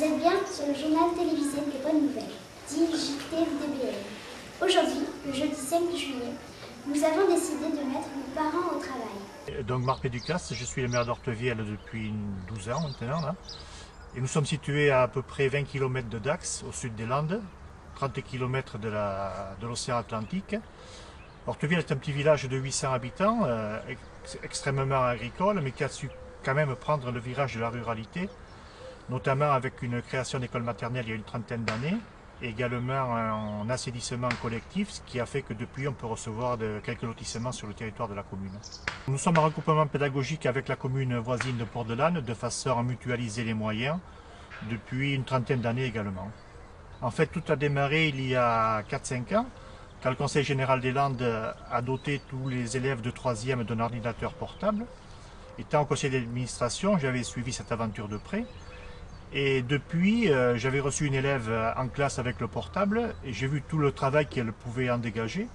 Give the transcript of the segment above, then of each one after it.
Vous êtes bien sur le journal télévisé des bonnes nouvelles, dit JTDBN. Aujourd'hui, le jeudi 5 juillet, nous avons décidé de mettre nos parents au travail. Donc Marc Péducas, je suis le maire d'Ortevielle depuis 12 ans maintenant. Et nous sommes situés à à peu près 20 km de Dax, au sud des Landes, 30 km de l'océan Atlantique. Ortevielle est un petit village de 800 habitants, euh, ex extrêmement agricole, mais qui a su quand même prendre le virage de la ruralité notamment avec une création d'école maternelle il y a une trentaine d'années, également un assainissement collectif, ce qui a fait que depuis on peut recevoir quelques lotissements sur le territoire de la commune. Nous sommes en regroupement pédagogique avec la commune voisine de Port-de-Lanne de façon à mutualiser les moyens depuis une trentaine d'années également. En fait, tout a démarré il y a 4-5 ans, quand le Conseil général des Landes a doté tous les élèves de 3e d'un ordinateur portable. Étant au conseil d'administration, j'avais suivi cette aventure de près. Et depuis, euh, j'avais reçu une élève euh, en classe avec le portable et j'ai vu tout le travail qu'elle pouvait en dégager.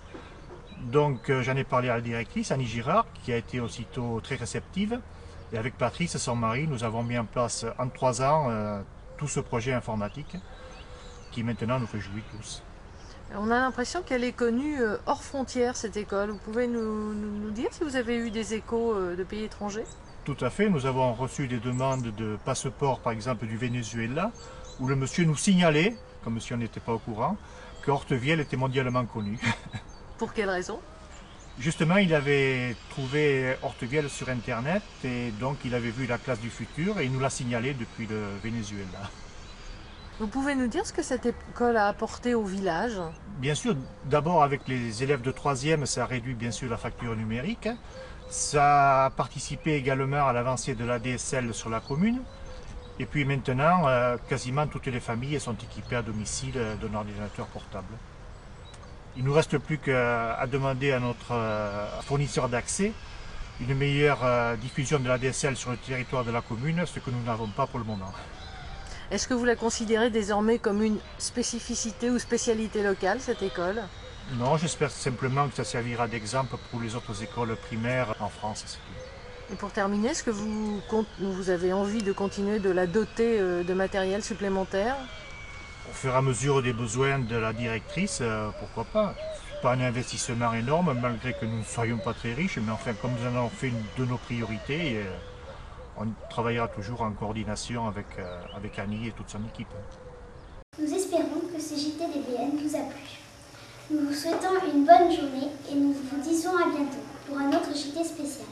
Donc euh, j'en ai parlé à la directrice, Annie Girard, qui a été aussitôt très réceptive. Et avec Patrice, son mari, nous avons mis en place en trois ans tout ce projet informatique qui maintenant nous réjouit tous. On a l'impression qu'elle est connue hors frontières, cette école. Vous pouvez nous, dire si vous avez eu des échos de pays étrangers? Tout à fait. Nous avons reçu des demandes de passeport, par exemple, du Venezuela, où le monsieur nous signalait, comme si on n'était pas au courant, que Hortevielle était mondialement connu. Pour quelle raison? Justement, il avait trouvé Hortevielle sur Internet et donc il avait vu la classe du futur et il nous l'a signalé depuis le Venezuela. Vous pouvez nous dire ce que cette école a apporté au village? Bien sûr, d'abord avec les élèves de 3e, ça réduit bien sûr la facture numérique. Ça a participé également à l'avancée de la DSL sur la commune. Et puis maintenant, euh, quasiment toutes les familles sont équipées à domicile euh, d'un ordinateur portable. Il ne nous reste plus qu'à demander à notre euh, fournisseur d'accès une meilleure diffusion de la DSL sur le territoire de la commune, ce que nous n'avons pas pour le moment. Est-ce que vous la considérez désormais comme une spécificité ou spécialité locale, cette école? Non, j'espère simplement que ça servira d'exemple pour les autres écoles primaires en France. Et pour terminer, est-ce que vous, vous, avez envie de continuer de la doter euh, de matériel supplémentaire? Au fur et à mesure des besoins de la directrice, euh, pourquoi pas? Pas un investissement énorme, malgré que nous ne soyons pas très riches, mais enfin, comme nous en avons fait une de nos priorités, euh, on travaillera toujours en coordination avec, avec Annie et toute son équipe. Nous espérons que ce JTDBN vous a plu. Nous vous souhaitons une bonne journée et nous vous disons à bientôt pour un autre JT spécial.